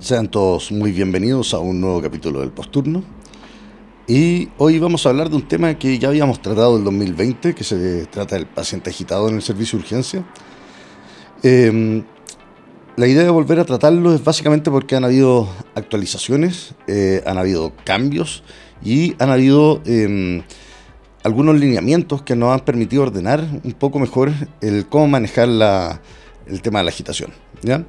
Sean todos muy bienvenidos a un nuevo capítulo del Posturno. Y hoy vamos a hablar de un tema que ya habíamos tratado en 2020, que se trata del paciente agitado en el servicio de urgencia. Em, la idea de volver a tratarlo es básicamente porque han habido actualizaciones, eh, han habido cambios y han habido em, algunos lineamientos que nos han permitido ordenar un poco mejor el cómo manejar el tema de la agitación. ¿ya?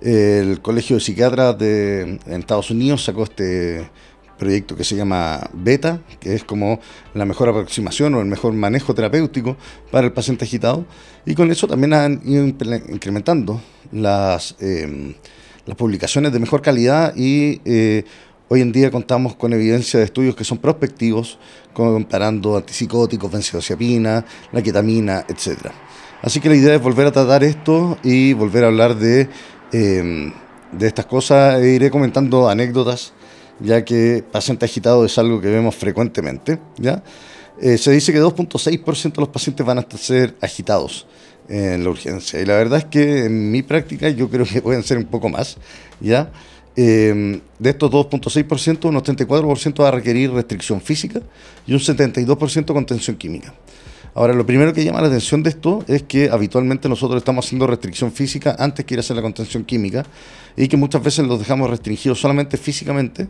El Colegio de Psiquiatras de, en Estados Unidos sacó este proyecto que se llama Beta, que es como la mejor aproximación o el mejor manejo terapéutico para el paciente agitado. Y con eso también han ido incrementando las, em, las publicaciones de mejor calidad y eh, hoy en día contamos con evidencia de estudios que son prospectivos, comparando antipsicóticos, benzodiazepina, la ketamina, etc. Así que la idea es volver a tratar esto y volver a hablar de Em, de estas cosas e iré comentando anécdotas, ya que paciente agitado es algo que vemos frecuentemente. ¿ya? Eh, se dice que 2.6% de los pacientes van a ser agitados en la urgencia. Y la verdad es que en mi práctica yo creo que pueden ser un poco más. ¿ya? Em, de estos 2.6%, un 84% va a requerir restricción física y un 72% contención química. Ahora, lo primero que llama la atención de esto es que habitualmente nosotros estamos haciendo restricción física antes que ir a hacer la contención química y que muchas veces los dejamos restringidos solamente físicamente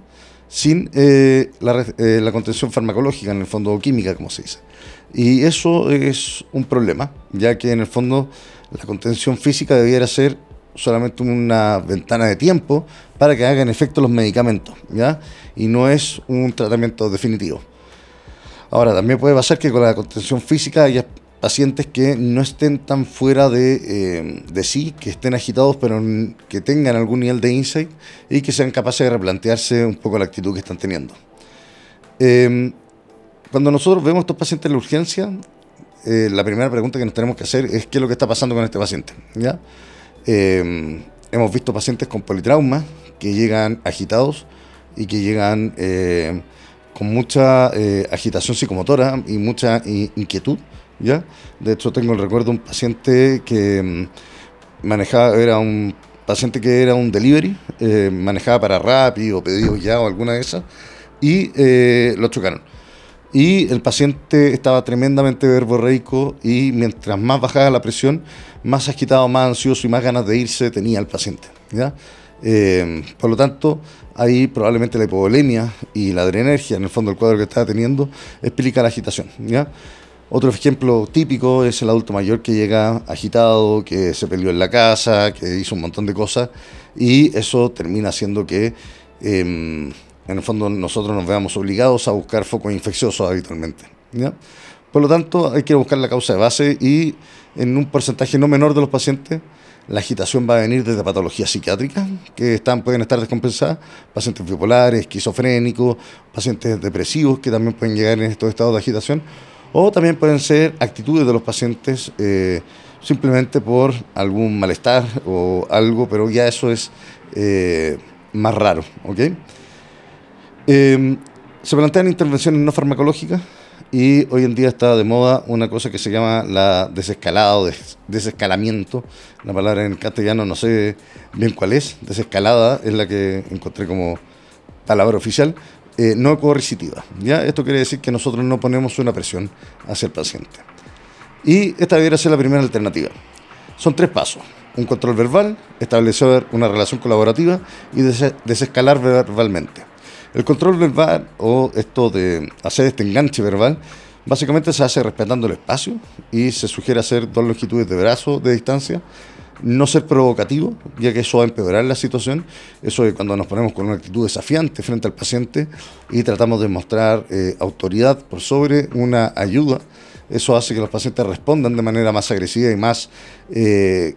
sin eh, eh, la, contención farmacológica, en el fondo química, como se dice. Y eso es un problema, ya que en el fondo la contención física debiera ser solamente una ventana de tiempo para que hagan efecto los medicamentos, ¿ya? Y no es un tratamiento definitivo. Ahora, también puede pasar que con la contención física haya pacientes que no estén tan fuera de, eh, sí, que estén agitados, pero que tengan algún nivel de insight y que sean capaces de replantearse un poco la actitud que están teniendo. Em, cuando nosotros vemos estos pacientes en la urgencia, eh, la primera pregunta que nos tenemos que hacer es qué es lo que está pasando con este paciente. ¿ya? Em, hemos visto pacientes con politrauma que llegan agitados y que llegan eh, con mucha eh, agitación psicomotora y mucha inquietud, ¿ya? De hecho, tengo el recuerdo de un paciente que mm, manejaba, era un paciente que era un delivery, eh, manejaba para Rappi o pedido ya o alguna de esas, y eh, lo chocaron. Y el paciente estaba tremendamente verborreico y mientras más bajaba la presión, más agitado, más ansioso y más ganas de irse tenía el paciente, ¿ya? por lo tanto, ahí probablemente la hipovolemia y la adrenergia, en el fondo del cuadro que estaba teniendo, explica la agitación. ¿ya? Otro ejemplo típico es el adulto mayor que llega agitado, que se peleó en la casa, que hizo un montón de cosas y eso termina haciendo que em, en el fondo nosotros nos veamos obligados a buscar focos infecciosos habitualmente. Por lo tanto, hay que buscar la causa de base y en un porcentaje no menor de los pacientes la agitación va a venir desde patologías psiquiátricas que están, pueden estar descompensadas, pacientes bipolares, esquizofrénicos, pacientes depresivos que también pueden llegar en estos estados de agitación, o también pueden ser actitudes de los pacientes eh, simplemente por algún malestar o algo, pero ya eso es eh, más raro. Eh, se plantean intervenciones no farmacológicas y hoy en día está de moda una cosa que se llama la desescalada o desescalamiento. La palabra en castellano no sé bien cuál es. Desescalada es la que encontré como palabra oficial. Eh, no coercitiva. ¿ya? Esto quiere decir que nosotros no ponemos una presión hacia el paciente. Y esta debería ser la primera alternativa. Son tres pasos. Un control verbal, establecer una relación colaborativa y desescalar verbalmente. El control verbal o esto de hacer este enganche verbal básicamente se hace respetando el espacio y se sugiere hacer dos longitudes de brazo de distancia, no ser provocativo, ya que eso va a empeorar la situación. Eso es cuando nos ponemos con una actitud desafiante frente al paciente y tratamos de mostrar eh, autoridad por sobre una ayuda. Eso hace que los pacientes respondan de manera más agresiva y más eh,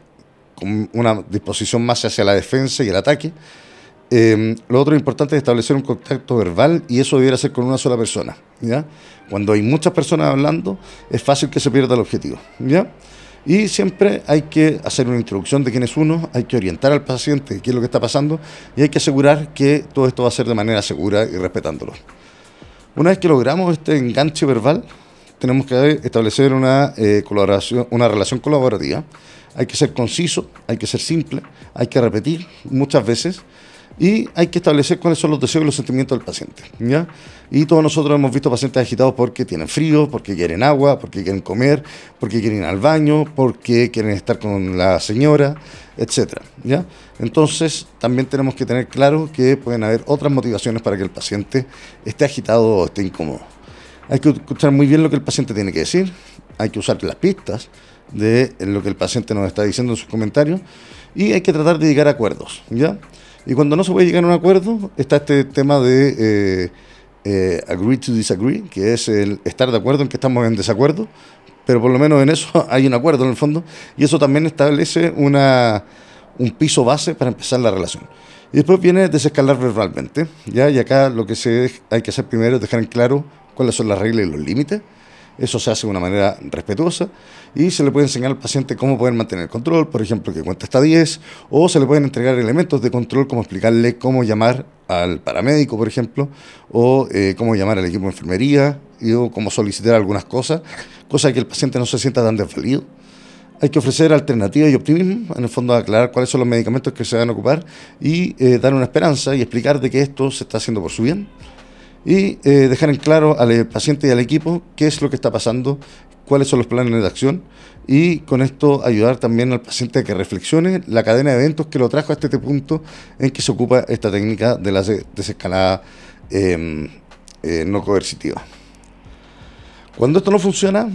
con una disposición más hacia la defensa y el ataque. Em, lo otro importante es establecer un contacto verbal y eso debiera ser con una sola persona. ¿ya? Cuando hay muchas personas hablando, es fácil que se pierda el objetivo. ¿ya? Y siempre hay que hacer una introducción de quién es uno, hay que orientar al paciente qué es lo que está pasando y hay que asegurar que todo esto va a ser de manera segura y respetándolo. Una vez que logramos este enganche verbal, tenemos que establecer una, eh, colaboración, una relación colaborativa. Hay que ser conciso, hay que ser simple, hay que repetir muchas veces y hay que establecer cuáles son los deseos y los sentimientos del paciente. ¿ya? Y todos nosotros hemos visto pacientes agitados porque tienen frío, porque quieren agua, porque quieren comer, porque quieren ir al baño, porque quieren estar con la señora, etc. ¿ya? Entonces, también tenemos que tener claro que pueden haber otras motivaciones para que el paciente esté agitado o esté incómodo. Hay que escuchar muy bien lo que el paciente tiene que decir, hay que usar las pistas de lo que el paciente nos está diciendo en sus comentarios y hay que tratar de llegar a acuerdos, ¿ya? Y cuando no se puede llegar a un acuerdo, está este tema de eh, eh, agree to disagree, que es el estar de acuerdo en que estamos en desacuerdo, pero por lo menos en eso hay un acuerdo en el fondo, y eso también establece una, un piso base para empezar la relación. Y después viene desescalar verbalmente, ¿ya? y acá lo que se hay que hacer primero es dejar en claro cuáles son las reglas y los límites, eso se hace de una manera respetuosa y se le puede enseñar al paciente cómo poder mantener el control, por ejemplo, que cuenta hasta 10, o se le pueden entregar elementos de control como explicarle cómo llamar al paramédico, por ejemplo, o eh, cómo llamar al equipo de enfermería, y, o cómo solicitar algunas cosas, cosa que el paciente no se sienta tan desvalido. Hay que ofrecer alternativas y optimismo, en el fondo aclarar cuáles son los medicamentos que se van a ocupar y eh, dar una esperanza y explicar de que esto se está haciendo por su bien y eh, dejar en claro al paciente y al equipo qué es lo que está pasando, cuáles son los planes de acción y con esto ayudar también al paciente a que reflexione la cadena de eventos que lo trajo hasta este punto en que se ocupa esta técnica de la desescalada em, eh, no coercitiva. Cuando esto no funciona,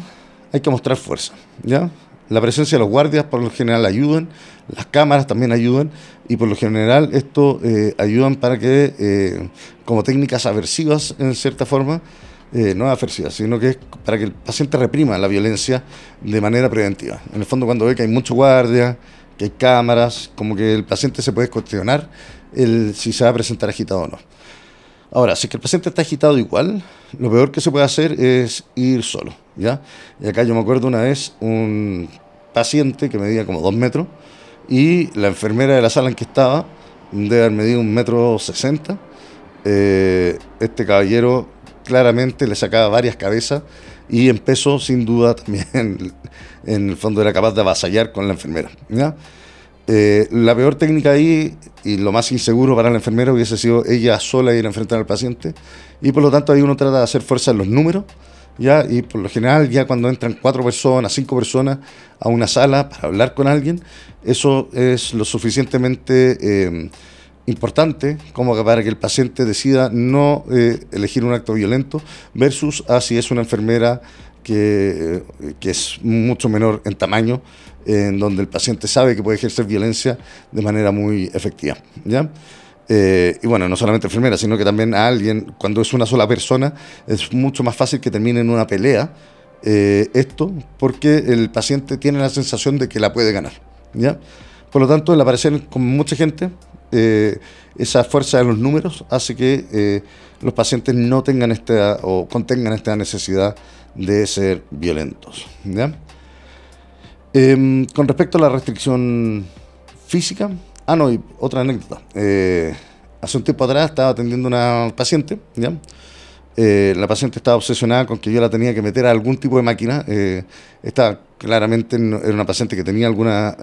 hay que mostrar fuerza, ¿ya? La presencia de los guardias por lo general ayudan, las cámaras también ayudan y por lo general esto eh, ayudan para que, eh, como técnicas aversivas en cierta forma, eh, no aversivas, sino que es para que el paciente reprima la violencia de manera preventiva. En el fondo cuando ve que hay mucho guardia, que hay cámaras, como que el paciente se puede cuestionar si se va a presentar agitado o no. Ahora, si es que el paciente está agitado igual, lo peor que se puede hacer es ir solo, ¿ya? Y acá yo me acuerdo una vez un paciente que medía como dos metros y la enfermera de la sala en que estaba debe haber medido un metro sesenta. Eh, este caballero claramente le sacaba varias cabezas y en peso, sin duda, también en el fondo era capaz de avasallar con la enfermera. ¿ya? Eh, la peor técnica ahí y lo más inseguro para la enfermera hubiese sido ella sola ir a enfrentar al paciente y por lo tanto ahí uno trata de hacer fuerza en los números ¿ya? Y por lo general, ya cuando entran cuatro personas, cinco personas a una sala para hablar con alguien, eso es lo suficientemente eh, importante como para que el paciente decida no eh, elegir un acto violento versus a si es una enfermera que, eh, que es mucho menor en tamaño, en donde el paciente sabe que puede ejercer violencia de manera muy efectiva. ¿ya? Eh, y bueno, no solamente enfermera, sino que también a alguien, cuando es una sola persona, es mucho más fácil que termine en una pelea eh, esto, porque el paciente tiene la sensación de que la puede ganar. ¿ya? Por lo tanto, el aparecer con mucha gente, eh, esa fuerza de los números hace que los pacientes no tengan esta o contengan esta necesidad de ser violentos. ¿ya? Em, con respecto a la restricción física, Ah, no, y otra anécdota. Eh, hace un tiempo atrás estaba atendiendo una paciente, ¿ya? Eh, la paciente estaba obsesionada con que yo la tenía que meter a algún tipo de máquina. Eh, estaba claramente era una paciente que tenía alguna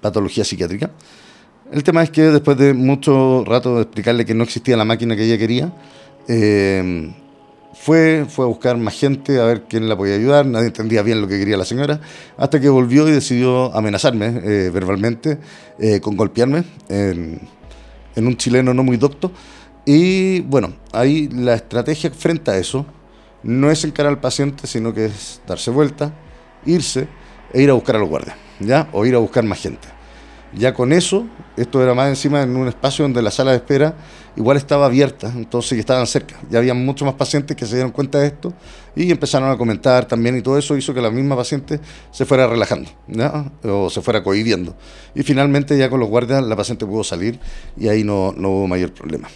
patología psiquiátrica. El tema es que después de mucho rato de explicarle que no existía la máquina que ella quería, fue, fue a buscar más gente a ver quién la podía ayudar, nadie entendía bien lo que quería la señora, hasta que volvió y decidió amenazarme eh, verbalmente, eh, con golpearme en, un chileno no muy docto. Y bueno, ahí la estrategia frente a eso no es encarar al paciente, sino que es darse vuelta, irse e ir a buscar a los guardias, ¿ya? O ir a buscar más gente. Ya con eso, esto era más encima en un espacio donde la sala de espera igual estaba abierta, entonces estaban cerca. Ya había muchos más pacientes que se dieron cuenta de esto y empezaron a comentar también y todo eso hizo que la misma paciente se fuera relajando o se fuera cohibiendo. Y finalmente ya con los guardias la paciente pudo salir y ahí no, no hubo mayor problema.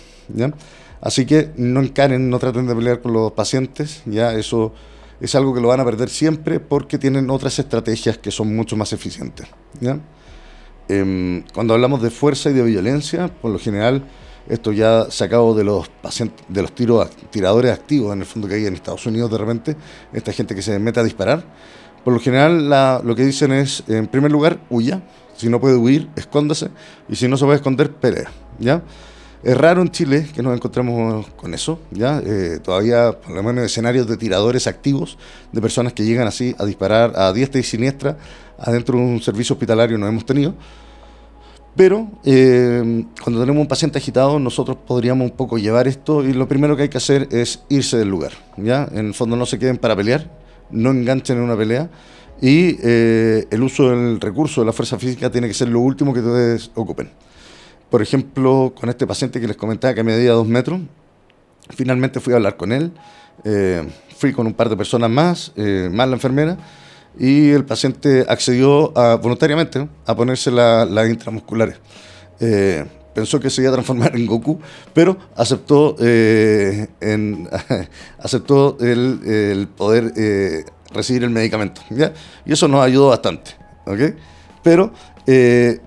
Así que no encaren, no traten de pelear con los pacientes, ya eso es algo que lo van a perder siempre porque tienen otras estrategias que son mucho más eficientes. Em, cuando hablamos de fuerza y de violencia, por lo general, esto ya sacado de los pacientes, de los tiros, tiradores activos, en el fondo que hay en Estados Unidos de repente, esta gente que se mete a disparar, por lo general lo que dicen es, en primer lugar, huya, si no puede huir, escóndase, y si no se puede esconder, pelea, ¿ya? Es raro en Chile que nos encontremos con eso, ¿ya? Eh, todavía, por lo menos, escenarios de tiradores activos, de personas que llegan así a disparar a diestra y siniestra adentro de un servicio hospitalario no hemos tenido. Pero eh, cuando tenemos un paciente agitado, nosotros podríamos un poco llevar esto y lo primero que hay que hacer es irse del lugar. ¿ya? En el fondo no se queden para pelear, no enganchen en una pelea y eh, el uso del recurso de la fuerza física tiene que ser lo último que ustedes ocupen. Por ejemplo, con este paciente que les comentaba que medía dos metros, finalmente fui a hablar con él, eh, fui con un par de personas más, más la enfermera, y el paciente accedió voluntariamente a ponerse las intramusculares. Eh, pensó que se iba a transformar en Goku, pero aceptó, eh, aceptó el, poder eh, recibir el medicamento. ¿ya? Y eso nos ayudó bastante. ¿okay? Pero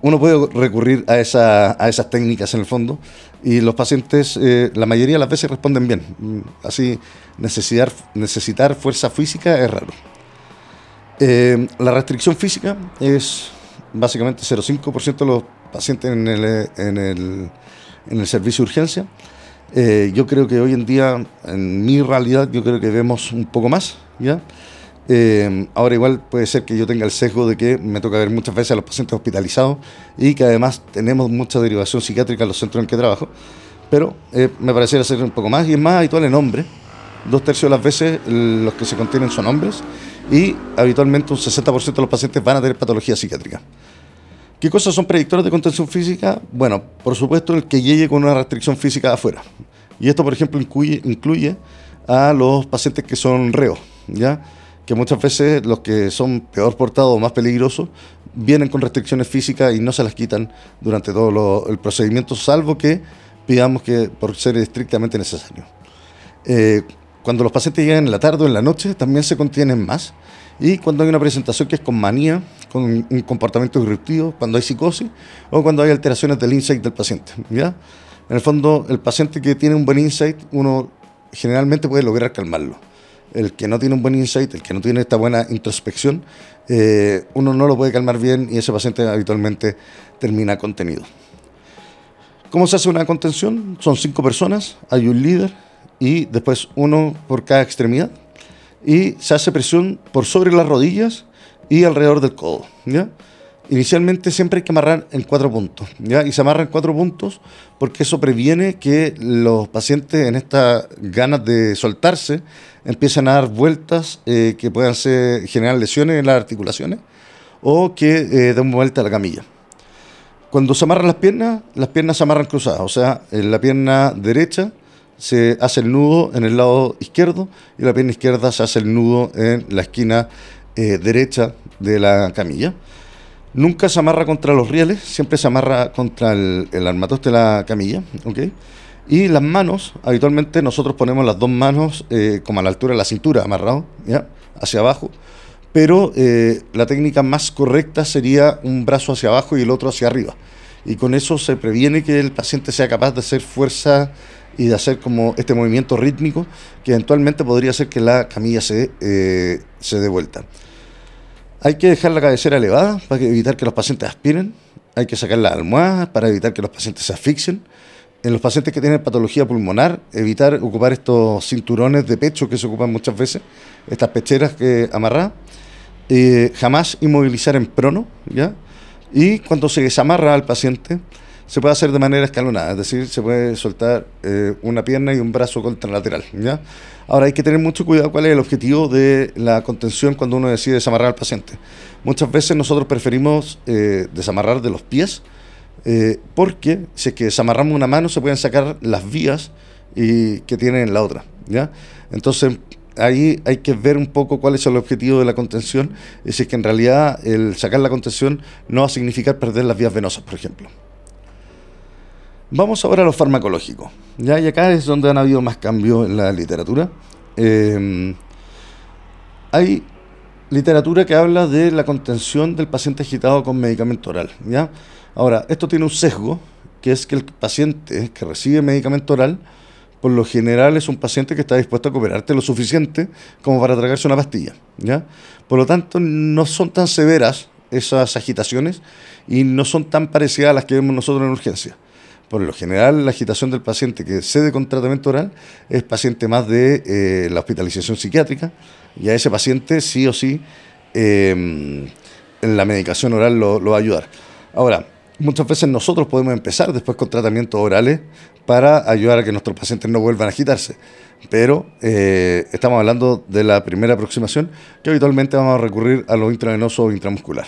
uno puede recurrir a, esa, a esas técnicas en el fondo y los pacientes la mayoría de las veces responden bien. Así necesitar, necesitar fuerza física es raro. Eh, la restricción física es básicamente 0,5% de los pacientes en el, en el, en el servicio de urgencia. Eh, yo creo que hoy en día, en mi realidad, yo creo que vemos un poco más, ¿ya? Eh, ahora igual puede ser que yo tenga el sesgo de que me toca ver muchas veces a los pacientes hospitalizados y que además tenemos mucha derivación psiquiátrica en los centros en que trabajo, pero me pareciera ser un poco más y es más habitual en hombres. Dos tercios de las veces los que se contienen son hombres y habitualmente un 60% de los pacientes van a tener patología psiquiátrica. ¿Qué cosas son predictores de contención física? Bueno, por supuesto el que llegue con una restricción física afuera. Y esto, por ejemplo, incluye, incluye a los pacientes que son reos, ¿ya? que muchas veces los que son peor portados o más peligrosos vienen con restricciones físicas y no se las quitan durante todo el procedimiento, salvo que pidamos que por ser estrictamente necesario. Eh, cuando los pacientes llegan en la tarde o en la noche, también se contienen más. Y cuando hay una presentación que es con manía, con un comportamiento disruptivo, cuando hay psicosis o cuando hay alteraciones del insight del paciente. ¿ya? En el fondo, el paciente que tiene un buen insight, uno generalmente puede lograr calmarlo. El que no tiene un buen insight, el que no tiene esta buena introspección, eh, uno no lo puede calmar bien y ese paciente habitualmente termina contenido. ¿Cómo se hace una contención? Son cinco personas, hay un líder, y después uno por cada extremidad y se hace presión por sobre las rodillas y alrededor del codo. ¿ya? Inicialmente siempre hay que amarrar en cuatro puntos, ¿ya? Y se amarra en cuatro puntos porque eso previene que los pacientes en estas ganas de soltarse empiecen a dar vueltas eh, que puedan ser, generar lesiones en las articulaciones o que eh, den vuelta a la camilla. Cuando se amarran las piernas, las piernas se amarran cruzadas, o sea, en la pierna derecha se hace el nudo en el lado izquierdo y la pierna izquierda se hace el nudo en la esquina eh, derecha de la camilla. Nunca se amarra contra los rieles, siempre se amarra contra el, armatoste de la camilla. ¿okay? Y las manos, habitualmente nosotros ponemos las dos manos eh, como a la altura de la cintura, amarrado, ¿ya? hacia abajo. Pero eh, la técnica más correcta sería un brazo hacia abajo y el otro hacia arriba. Y con eso se previene que el paciente sea capaz de hacer fuerza y de hacer como este movimiento rítmico que eventualmente podría hacer que la camilla se, eh, se dé vuelta. Hay que dejar la cabecera elevada para evitar que los pacientes aspiren. Hay que sacar las almohadas para evitar que los pacientes se asfixien. En los pacientes que tienen patología pulmonar, evitar ocupar estos cinturones de pecho que se ocupan muchas veces, estas pecheras que amarrar. Eh, jamás inmovilizar en prono, ¿ya? Y cuando se desamarra al paciente, se puede hacer de manera escalonada, es decir, se puede soltar eh, una pierna y un brazo contralateral. ¿ya? Ahora hay que tener mucho cuidado cuál es el objetivo de la contención cuando uno decide desamarrar al paciente. Muchas veces nosotros preferimos eh, desamarrar de los pies eh, porque si es que desamarramos una mano se pueden sacar las vías y, que tiene en la otra. ¿ya? Entonces ahí hay que ver un poco cuál es el objetivo de la contención y si que en realidad el sacar la contención no va a significar perder las vías venosas, por ejemplo. Vamos ahora a lo farmacológico. ¿ya? Y acá es donde han habido más cambios en la literatura. Eh, hay literatura que habla de la contención del paciente agitado con medicamento oral. ¿ya? Ahora, esto tiene un sesgo, que es que el paciente que recibe medicamento oral, por lo general es un paciente que está dispuesto a cooperarte lo suficiente como para tragarse una pastilla. ¿ya? Por lo tanto, no son tan severas esas agitaciones y no son tan parecidas a las que vemos nosotros en urgencia. Por lo general, la agitación del paciente que cede con tratamiento oral es paciente más de eh, la hospitalización psiquiátrica y a ese paciente sí o sí eh, la medicación oral lo, va a ayudar. Ahora, muchas veces nosotros podemos empezar después con tratamientos orales para ayudar a que nuestros pacientes no vuelvan a agitarse. Pero eh, estamos hablando de la primera aproximación, que habitualmente vamos a recurrir a lo intravenoso o intramuscular.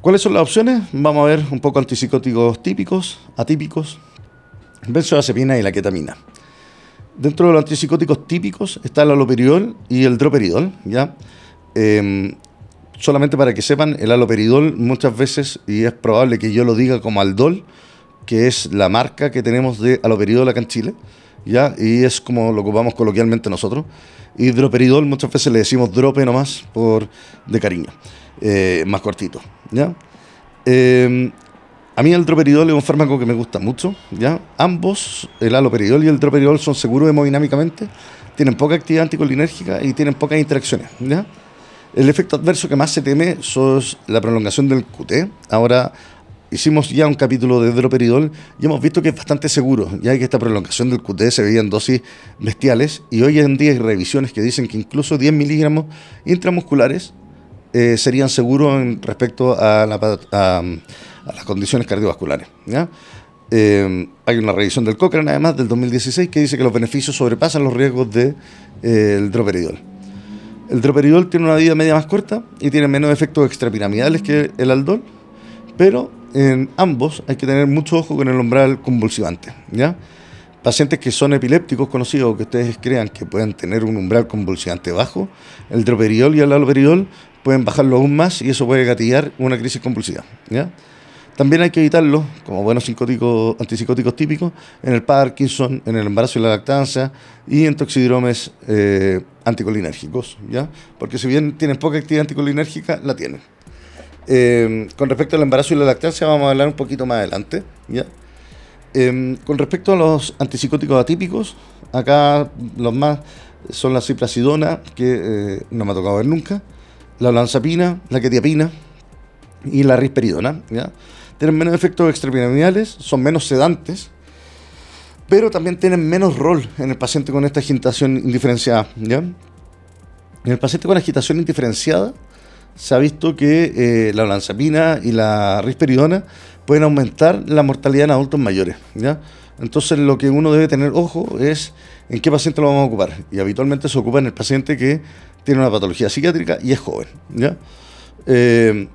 ¿Cuáles son las opciones? Vamos a ver un poco antipsicóticos típicos, atípicos, benzodiazepina y la ketamina. Dentro de los antipsicóticos típicos está el aloperidol y el droperidol, ¿ya? Eh, solamente para que sepan, el aloperidol muchas veces, y es probable que yo lo diga como aldol, que es la marca que tenemos de aloperidol acá en Chile, ¿ya? y es como lo ocupamos coloquialmente nosotros. Y droperidol muchas veces le decimos drope nomás por, de cariño, eh, más cortito. ¿Ya? Eh, a mí el droperidol es un fármaco que me gusta mucho. ¿ya? Ambos, el aloperidol y el droperidol, son seguros hemodinámicamente, tienen poca actividad anticolinérgica y tienen pocas interacciones. ¿ya? El efecto adverso que más se teme es la prolongación del QT. Ahora, hicimos ya un capítulo de droperidol y hemos visto que es bastante seguro, ya que esta prolongación del QT se veía en dosis bestiales y hoy en día hay revisiones que dicen que incluso 10 miligramos intramusculares eh, serían seguros en respecto a, las condiciones cardiovasculares. Eh, hay una revisión del Cochrane, además, del 2016, que dice que los beneficios sobrepasan los riesgos del de, eh, droperidol. El droperidol tiene una vida media más corta y tiene menos efectos extrapiramidales que el aldol, pero en ambos hay que tener mucho ojo con el umbral convulsivante. Pacientes que son epilépticos conocidos, que ustedes crean que pueden tener un umbral convulsivante bajo, el droperidol y el aloperidol pueden bajarlo aún más y eso puede gatillar una crisis convulsiva. ¿ya? También hay que evitarlo, como buenos antipsicóticos típicos, en el Parkinson, en el embarazo y la lactancia y en toxidromes eh, anticolinérgicos, ¿ya? Porque si bien tienen poca actividad anticolinérgica, la tienen. Eh, con respecto al embarazo y la lactancia vamos a hablar un poquito más adelante, ¿ya? Eh, con respecto a los antipsicóticos atípicos, acá los más son la ciprasidona, que no me ha tocado ver nunca, la olanzapina, la quetiapina y la risperidona, tienen menos efectos extrapiramidales, son menos sedantes, pero también tienen menos rol en el paciente con esta agitación indiferenciada. En el paciente con agitación indiferenciada se ha visto que eh, la olanzapina y la risperidona pueden aumentar la mortalidad en adultos mayores. Entonces lo que uno debe tener ojo es en qué paciente lo vamos a ocupar. Y habitualmente se ocupa en el paciente que tiene una patología psiquiátrica y es joven. ¿ya? Eh,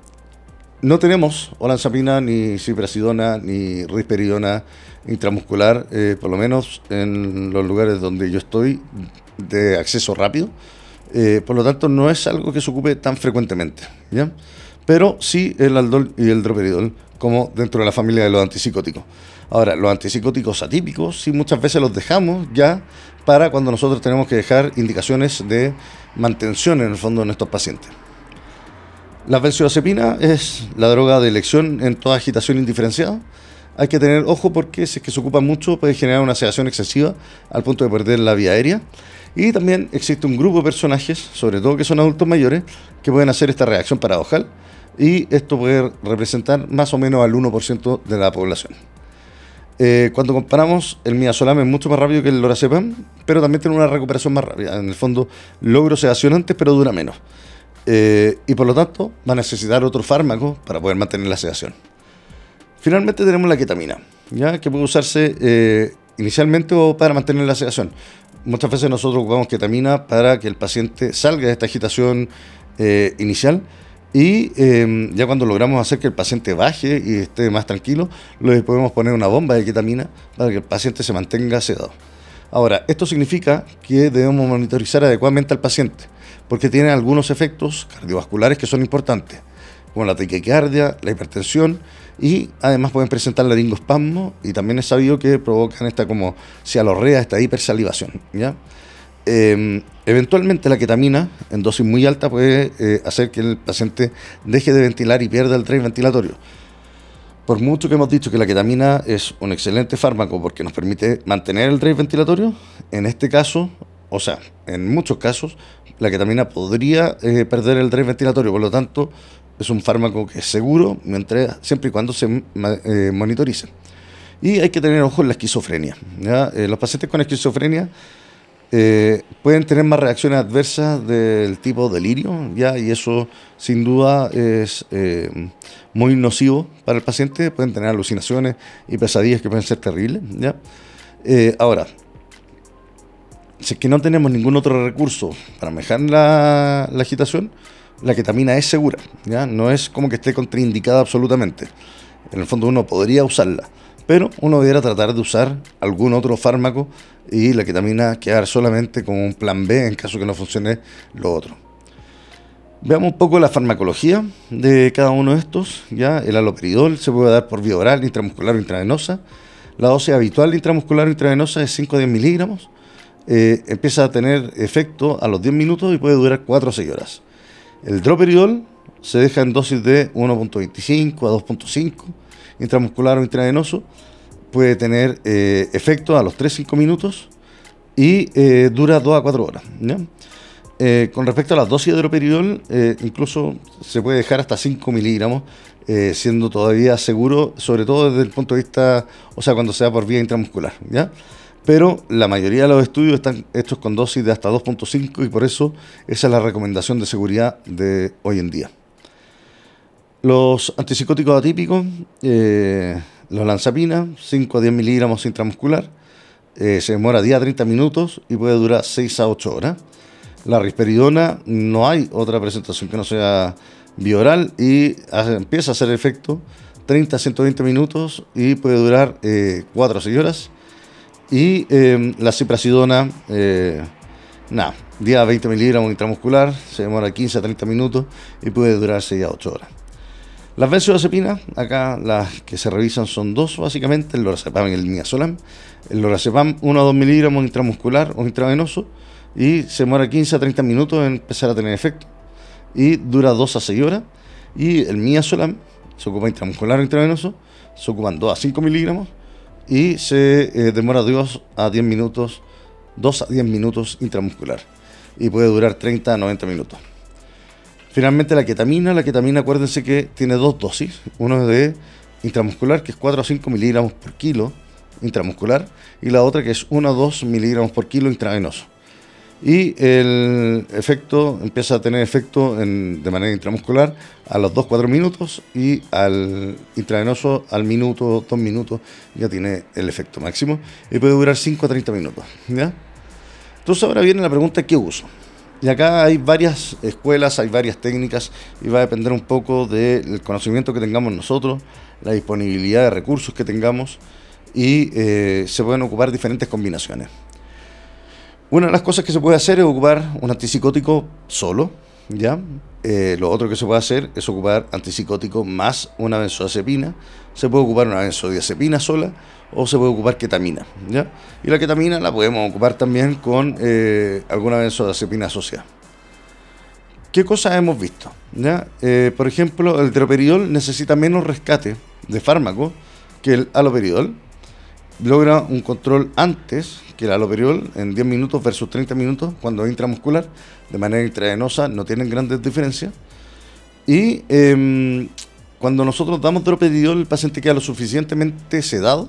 no tenemos olanzapina, ni ciprasidona, ni risperidona intramuscular, eh, por lo menos en los lugares donde yo estoy, de acceso rápido. Eh, por lo tanto, no es algo que se ocupe tan frecuentemente. ¿ya? Pero sí el aldol y el droperidol, como dentro de la familia de los antipsicóticos. Ahora, los antipsicóticos atípicos, sí muchas veces los dejamos ya para cuando nosotros tenemos que dejar indicaciones de mantención en el fondo de nuestros pacientes. La benzodiazepina es la droga de elección en toda agitación indiferenciada. Hay que tener ojo porque si es que se ocupa mucho puede generar una sedación excesiva al punto de perder la vía aérea. Y también existe un grupo de personajes, sobre todo que son adultos mayores, que pueden hacer esta reacción paradojal y esto puede representar más o menos al 1% de la población. Eh, cuando comparamos, el midazolam es mucho más rápido que el lorazepam, pero también tiene una recuperación más rápida. En el fondo, logro sedación antes, pero dura menos. Eh, y por lo tanto va a necesitar otro fármaco para poder mantener la sedación. Finalmente tenemos la ketamina, ¿ya? que puede usarse eh, inicialmente o para mantener la sedación. Muchas veces nosotros ocupamos ketamina para que el paciente salga de esta agitación eh, inicial y em, ya cuando logramos hacer que el paciente baje y esté más tranquilo, le podemos poner una bomba de ketamina para que el paciente se mantenga sedado. Ahora, esto significa que debemos monitorizar adecuadamente al paciente, porque tiene algunos efectos cardiovasculares que son importantes, como la taquicardia, la hipertensión y además pueden presentar laringoespasmo y también es sabido que provocan esta como cialorrea, esta hipersalivación. ¿ya? Em, eventualmente la ketamina en dosis muy alta puede eh, hacer que el paciente deje de ventilar y pierda el tren ventilatorio. Por mucho que hemos dicho que la ketamina es un excelente fármaco porque nos permite mantener el drive ventilatorio, en este caso, o sea, en muchos casos, la ketamina podría eh, perder el drive ventilatorio, por lo tanto, es un fármaco que es seguro mientras, siempre y cuando se eh, monitorice. Y hay que tener ojo en la esquizofrenia. Eh, los pacientes con esquizofrenia eh, pueden tener más reacciones adversas del tipo delirio, ¿ya? y eso sin duda es muy nocivo para el paciente. Pueden tener alucinaciones y pesadillas que pueden ser terribles. ¿ya? ahora, si es que no tenemos ningún otro recurso para manejar la, la agitación, la ketamina es segura, ¿ya? no es como que esté contraindicada absolutamente. En el fondo uno podría usarla, pero uno debería tratar de usar algún otro fármaco y la ketamina quedar solamente como un plan B en caso que no funcione lo otro. Veamos un poco la farmacología de cada uno de estos. ¿ya? El aloperidol se puede dar por vía oral, intramuscular o intravenosa. La dosis habitual intramuscular o intravenosa es 5 a 10 miligramos. Eh, empieza a tener efecto a los 10 minutos y puede durar 4 o 6 horas. El droperidol se deja en dosis de 1.25 a 2.5 intramuscular o intravenoso. Puede tener eh, efecto a los 3-5 minutos y eh, dura 2 a 4 horas. Eh, con respecto a las dosis de droperidol, incluso se puede dejar hasta 5 miligramos, siendo todavía seguro, sobre todo desde el punto de vista, o sea, cuando sea por vía intramuscular. pero la mayoría de los estudios están hechos con dosis de hasta 2.5 y por eso esa es la recomendación de seguridad de hoy en día. Los antipsicóticos atípicos, eh, los lanzapina, 5 a 10 miligramos intramuscular, eh, se demora 10 a 30 minutos y puede durar 6 a 8 horas. La risperidona, no hay otra presentación que no sea bioral y empieza a hacer efecto 30 a 120 minutos y puede durar 4 eh, a 6 horas. Y em, la ciprasidona, eh, nada, día 20 miligramos intramuscular, se demora 15 a 30 minutos y puede durar 6 a 8 horas. Las benzodiazepinas, acá las que se revisan son dos básicamente, el lorazepam y el miazolam. El lorazepam 1 a 2 miligramos intramuscular o intravenoso y se demora 15 a 30 minutos en empezar a tener efecto y dura 2 a 6 horas. Y el miazolam se ocupa intramuscular o intravenoso, se ocupan 2 a 5 miligramos y se eh, demora 2 a 10 minutos, 2 a 10 minutos intramuscular y puede durar 30 a 90 minutos. Finalmente la ketamina, la ketamina acuérdense que tiene dos dosis, uno de intramuscular que es 4 a 5 miligramos por kilo intramuscular y la otra que es 1 a 2 miligramos por kilo intravenoso y el efecto empieza a tener efecto de manera intramuscular a los 2-4 minutos y al intravenoso al minuto, 2 minutos ya tiene el efecto máximo y puede durar 5 a 30 minutos. ¿ya? Entonces ahora viene la pregunta ¿qué uso? Y acá hay varias escuelas, hay varias técnicas y va a depender un poco del conocimiento que tengamos nosotros, la disponibilidad de recursos que tengamos y eh, se pueden ocupar diferentes combinaciones. Una de las cosas que se puede hacer es ocupar un antipsicótico solo, ¿ya? Eh, lo otro que se puede hacer es ocupar antipsicótico más una benzodiazepina. Se puede ocupar una benzodiazepina sola o se puede ocupar ketamina, ¿ya? Y la ketamina la podemos ocupar también con eh, alguna benzodiazepina asociada. ¿Qué cosas hemos visto? ¿ya? Eh, por ejemplo, el droperidol necesita menos rescate de fármaco que el aloperidol. Logra un control antes que el aloperidol en 10 minutos versus 30 minutos cuando es intramuscular, de manera intravenosa, no tienen grandes diferencias. Y em, cuando nosotros damos droperidol, el paciente queda lo suficientemente sedado,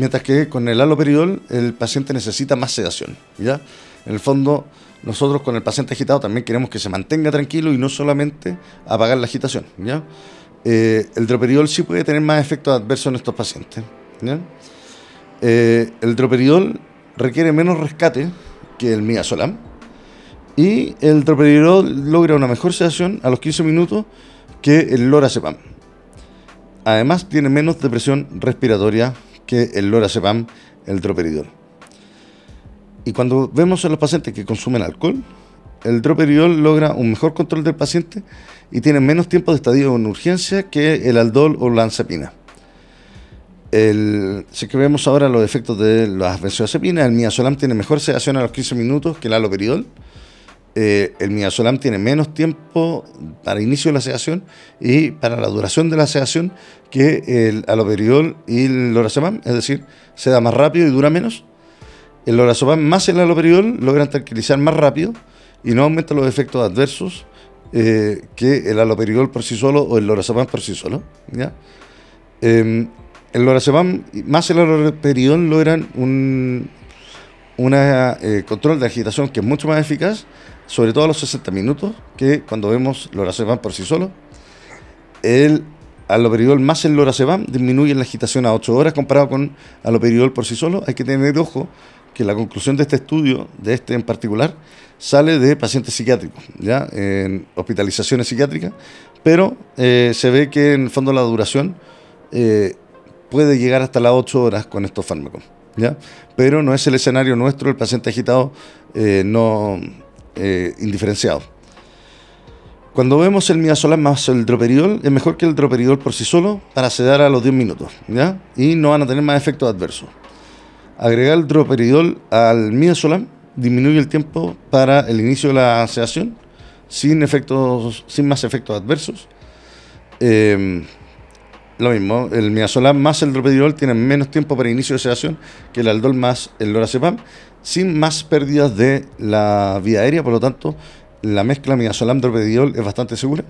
mientras que con el aloperidol el paciente necesita más sedación. ¿ya? En el fondo, nosotros con el paciente agitado también queremos que se mantenga tranquilo y no solamente apagar la agitación. ¿ya? eh, el droperidol sí puede tener más efectos adversos en estos pacientes. Eh, el droperidol requiere menos rescate que el midazolam y el droperidol logra una mejor sedación a los 15 minutos que el lorazepam. Además tiene menos depresión respiratoria que el lorazepam, el droperidol. Y cuando vemos a los pacientes que consumen alcohol, el droperidol logra un mejor control del paciente y tiene menos tiempo de estadio en urgencia que el aldol o la anzapina. El, si que vemos ahora los efectos de las benzodiazepinas, el midazolam tiene mejor sedación a los 15 minutos que el aloperidol. Eh, el midazolam tiene menos tiempo para inicio de la sedación y para la duración de la sedación que el aloperidol y el lorazepam, es decir, se da más rápido y dura menos. El lorazepam más el aloperidol logran tranquilizar más rápido y no aumenta los efectos adversos eh, que el aloperidol por sí solo o el lorazepam por sí solo. ¿ya? Em, el lorazepam más el aloperidol logran un eh, control de agitación que es mucho más eficaz, sobre todo a los 60 minutos, que cuando vemos lorazepam por sí solo. El aloperidol más el lorazepam disminuye la agitación a 8 horas comparado con aloperidol por sí solo. Hay que tener ojo que la conclusión de este estudio, de este en particular, sale de pacientes psiquiátricos, ¿ya? en hospitalizaciones psiquiátricas, pero eh, se ve que en el fondo la duración eh, puede llegar hasta las 8 horas con estos fármacos. ¿ya? Pero no es el escenario nuestro, el paciente agitado eh, no indiferenciado. Cuando vemos el midazolam más el droperidol, es mejor que el droperidol por sí solo para sedar a los 10 minutos, ¿ya? Y no van a tener más efectos adversos. Agregar el droperidol al midazolam disminuye el tiempo para el inicio de la sedación sin, efectos, sin más efectos adversos. Em, lo mismo, el midazolam más el droperidol tienen menos tiempo para inicio de sedación que el aldol más el lorazepam, sin más pérdidas de la vía aérea, por lo tanto, la mezcla midazolam-droperidol es bastante segura.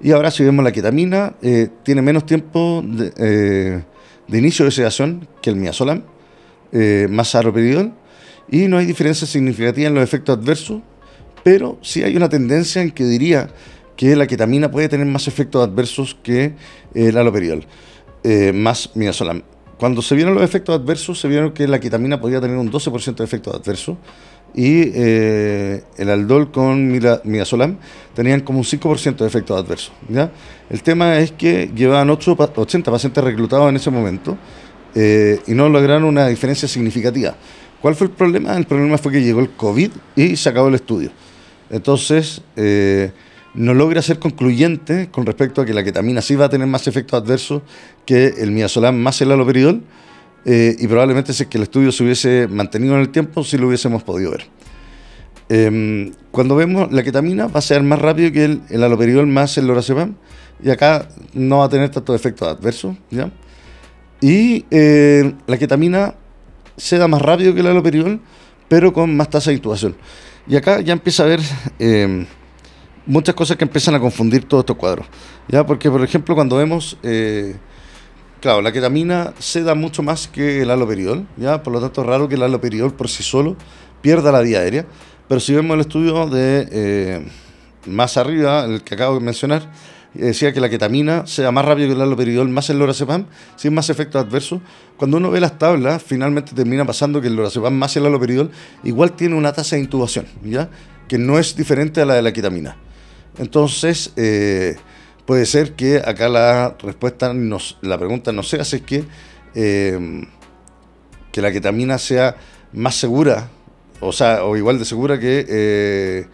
Y ahora si vemos la ketamina, eh, tiene menos tiempo de, eh, de inicio de sedación que el midazolam, eh, más arroperidol y no hay diferencia significativa en los efectos adversos, pero sí hay una tendencia en que diría que la ketamina puede tener más efectos adversos que el aloperidol, eh, más midazolam. Cuando se vieron los efectos adversos, se vieron que la ketamina podía tener un 12% de efectos adversos y eh, el aldol con midazolam tenían como un 5% de efectos adversos. ¿ya? El tema es que llevaban 8, 80 pacientes reclutados en ese momento eh, y no lograron una diferencia significativa. ¿Cuál fue el problema? El problema fue que llegó el COVID y se acabó el estudio. Entonces, eh, no logra ser concluyente con respecto a que la ketamina sí va a tener más efectos adversos que el midazolam más el aloperidol, eh, y probablemente si es que el estudio se hubiese mantenido en el tiempo, sí lo hubiésemos podido ver. Em, cuando vemos la ketamina va a ser más rápido que el, el más el lorazepam, y acá no va a tener tantos efectos adversos. Y eh, la ketamina se da más rápido que el aloperidol, pero con más tasa de intubación. Y acá ya empieza a haber eh, muchas cosas que empiezan a confundir todos estos cuadros. ¿ya? Porque, por ejemplo, cuando vemos, eh, claro, la ketamina se da mucho más que el aloperidol, ¿ya? por lo tanto es raro que el aloperidol por sí solo pierda la vía aérea. Pero si vemos el estudio de más arriba, el que acabo de mencionar, decía que la ketamina sea más rápido que el aloperidol, más el lorazepam, sin más efectos adversos. Cuando uno ve las tablas, finalmente termina pasando que el lorazepam más el aloperidol igual tiene una tasa de intubación, ¿ya? que no es diferente a la de la ketamina. Entonces, eh, puede ser que acá la respuesta, nos, la pregunta no sea si es que, eh, que la ketamina sea más segura, o sea, o igual de segura que... Eh,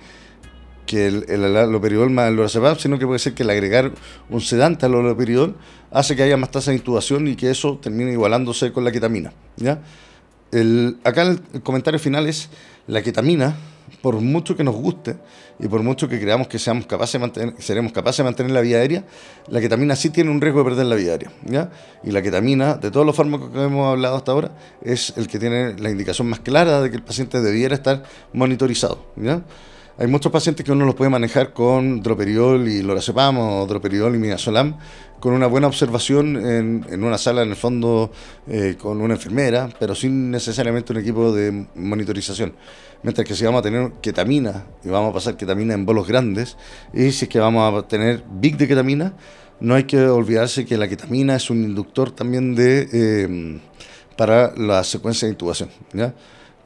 que el, el más el lorazepam, sino que puede ser que el agregar un sedante al aloperidol hace que haya más tasa de intubación y que eso termine igualándose con la ketamina. ¿ya? El, acá el, comentario final es la ketamina, por mucho que nos guste y por mucho que creamos que seamos capaces seremos capaces de mantener la vía aérea, la ketamina sí tiene un riesgo de perder la vía aérea. Y la ketamina, de todos los fármacos que hemos hablado hasta ahora, es el que tiene la indicación más clara de que el paciente debiera estar monitorizado. Hay muchos pacientes que uno los puede manejar con droperiol y lorazepam o droperiol y midazolam con una buena observación en, una sala en el fondo eh, con una enfermera, pero sin necesariamente un equipo de monitorización. Mientras que si vamos a tener ketamina y vamos a pasar ketamina en bolos grandes, y si es que vamos a tener big de ketamina, no hay que olvidarse que la ketamina es un inductor también de eh, para la secuencia de intubación.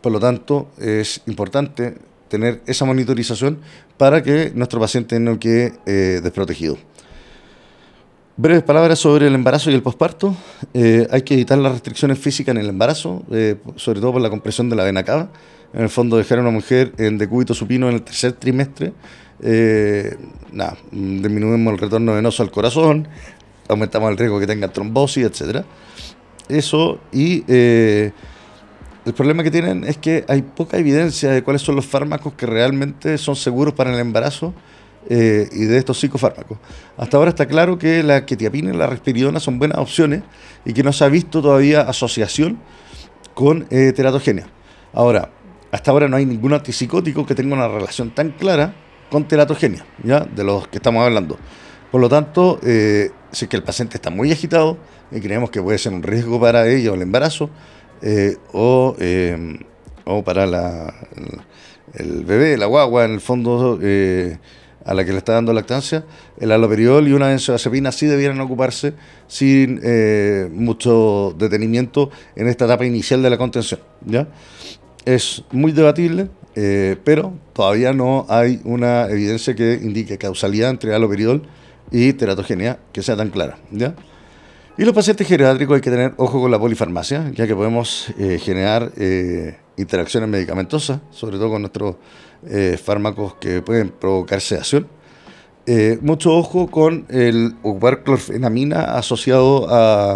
Por lo tanto, es importante tener esa monitorización para que nuestro paciente no quede eh, desprotegido. Breves palabras sobre el embarazo y el posparto. Eh, hay que evitar las restricciones físicas en el embarazo, eh, sobre todo por la compresión de la vena cava. En el fondo, dejar a una mujer en decúbito supino en el tercer trimestre, eh, nada, disminuimos el retorno venoso al corazón, aumentamos el riesgo que tenga trombosis, etc. Eso, y el problema que tienen es que hay poca evidencia de cuáles son los fármacos que realmente son seguros para el embarazo eh, y de estos psicofármacos. Hasta ahora está claro que la quetiapina y la risperidona son buenas opciones y que no se ha visto todavía asociación con eh, teratogenia. Ahora, hasta ahora no hay ningún antipsicótico que tenga una relación tan clara con teratogenia, ¿ya? De los que estamos hablando. Por lo tanto, eh, si es que el paciente está muy agitado y creemos que puede ser un riesgo para ello el embarazo o, o para la, el bebé, la guagua, en el fondo a la que le está dando lactancia, el aloperiol y una benzodiazepina sí debieran ocuparse sin eh, mucho detenimiento en esta etapa inicial de la contención. ¿ya? Es muy debatible, eh, pero todavía no hay una evidencia que indique causalidad entre aloperiol y teratogenia que sea tan clara. ¿ya? Y los pacientes geriátricos hay que tener ojo con la polifarmacia, ya que podemos eh, generar interacciones medicamentosas, sobre todo con nuestros eh, fármacos que pueden provocar sedación. Eh, mucho ojo con el ocupar clorfenamina asociado a,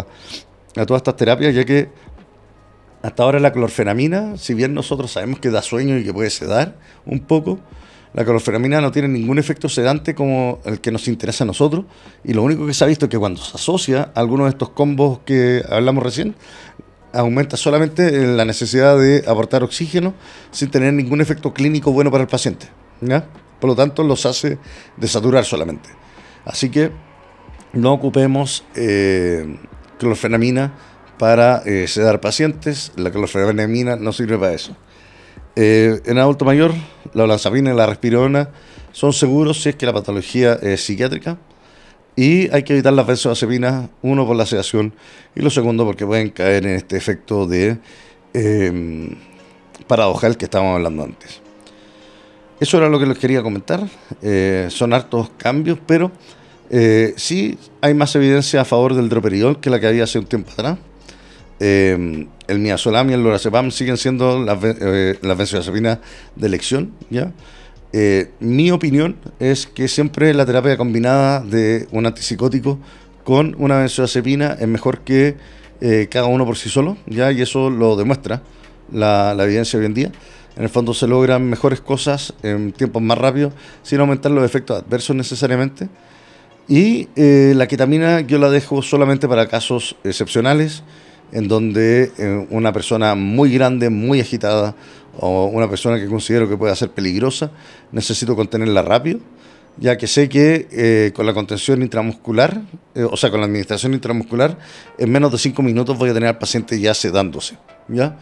a todas estas terapias, ya que hasta ahora la clorfenamina, si bien nosotros sabemos que da sueño y que puede sedar un poco, la clorfenamina no tiene ningún efecto sedante como el que nos interesa a nosotros y lo único que se ha visto es que cuando se asocia a algunos de estos combos que hablamos recién, aumenta solamente la necesidad de aportar oxígeno sin tener ningún efecto clínico bueno para el paciente. Por lo tanto, los hace desaturar solamente. Así que no ocupemos eh, clorfenamina para eh, sedar pacientes. La clorfenamina no sirve para eso. Eh, en adulto mayor, la olanzapina y la respirona son seguros si es que la patología es psiquiátrica y hay que evitar las benzodiazepinas, uno por la sedación y lo segundo porque pueden caer en este efecto de eh, paradojal que estábamos hablando antes. Eso era lo que les quería comentar. Eh, son hartos cambios, pero eh, sí hay más evidencia a favor del droperiol que la que había hace un tiempo atrás. el miazolam y el lorazepam siguen siendo las, las benzodiazepinas de elección, ¿ya? Eh, mi opinión es que siempre la terapia combinada de un antipsicótico con una benzodiazepina es mejor que eh, cada uno por sí solo, ¿ya? y eso lo demuestra la, evidencia hoy en día. En el fondo se logran mejores cosas en tiempos más rápidos sin aumentar los efectos adversos necesariamente. Y eh, la ketamina yo la dejo solamente para casos excepcionales, en donde una persona muy grande, muy agitada, o una persona que considero que puede ser peligrosa, necesito contenerla rápido, ya que sé que eh, con la contención intramuscular, eh, o sea, con la administración intramuscular, en menos de cinco minutos voy a tener al paciente ya sedándose. ¿ya?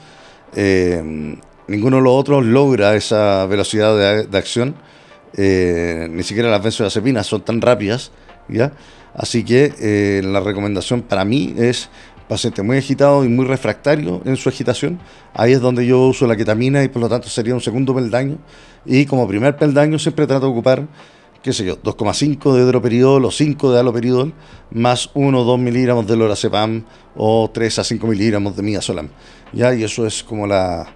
Eh, ninguno de los otros logra esa velocidad de, acción, ni siquiera las benzodiazepinas son tan rápidas, ¿ya? Así que la recomendación para mí es paciente muy agitado y muy refractario en su agitación, ahí es donde yo uso la ketamina y por lo tanto sería un segundo peldaño. Y como primer peldaño siempre trato de ocupar, qué sé yo, 2,5 de droperidol o 5 de aloperidol, más 1 o 2 miligramos de lorazepam o 3 a 5 miligramos de midazolam. ¿ya? Y eso es como la,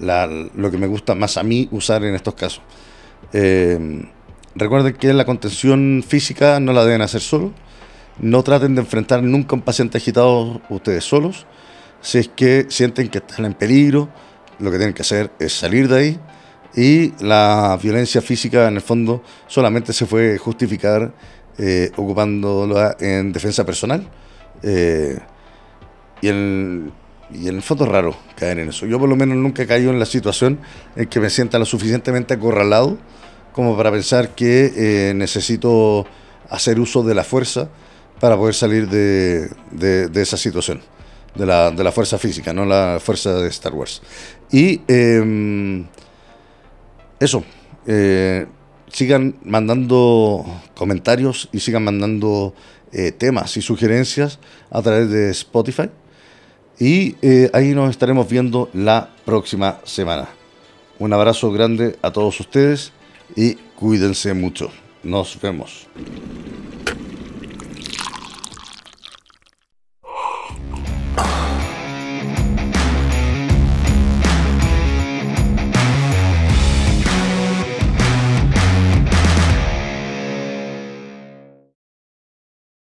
lo que me gusta más a mí usar en estos casos. Eh, recuerden que la contención física no la deben hacer solo no traten de enfrentar nunca a un paciente agitado ustedes solos. Si es que sienten que están en peligro, lo que tienen que hacer es salir de ahí. Y la violencia física, en el fondo, solamente se fue justificar eh, ocupándola en defensa personal. Eh, y, y en el fondo es raro caer en eso. Yo por lo menos nunca he caído en la situación en que me sienta lo suficientemente acorralado como para pensar que eh, necesito hacer uso de la fuerza para poder salir de, esa situación, de la, de la, fuerza física, no la fuerza de Star Wars. Y em, eso, eh, sigan mandando comentarios y sigan mandando eh, temas y sugerencias a través de Spotify. Y eh, ahí nos estaremos viendo la próxima semana. Un abrazo grande a todos ustedes y cuídense mucho. Nos vemos.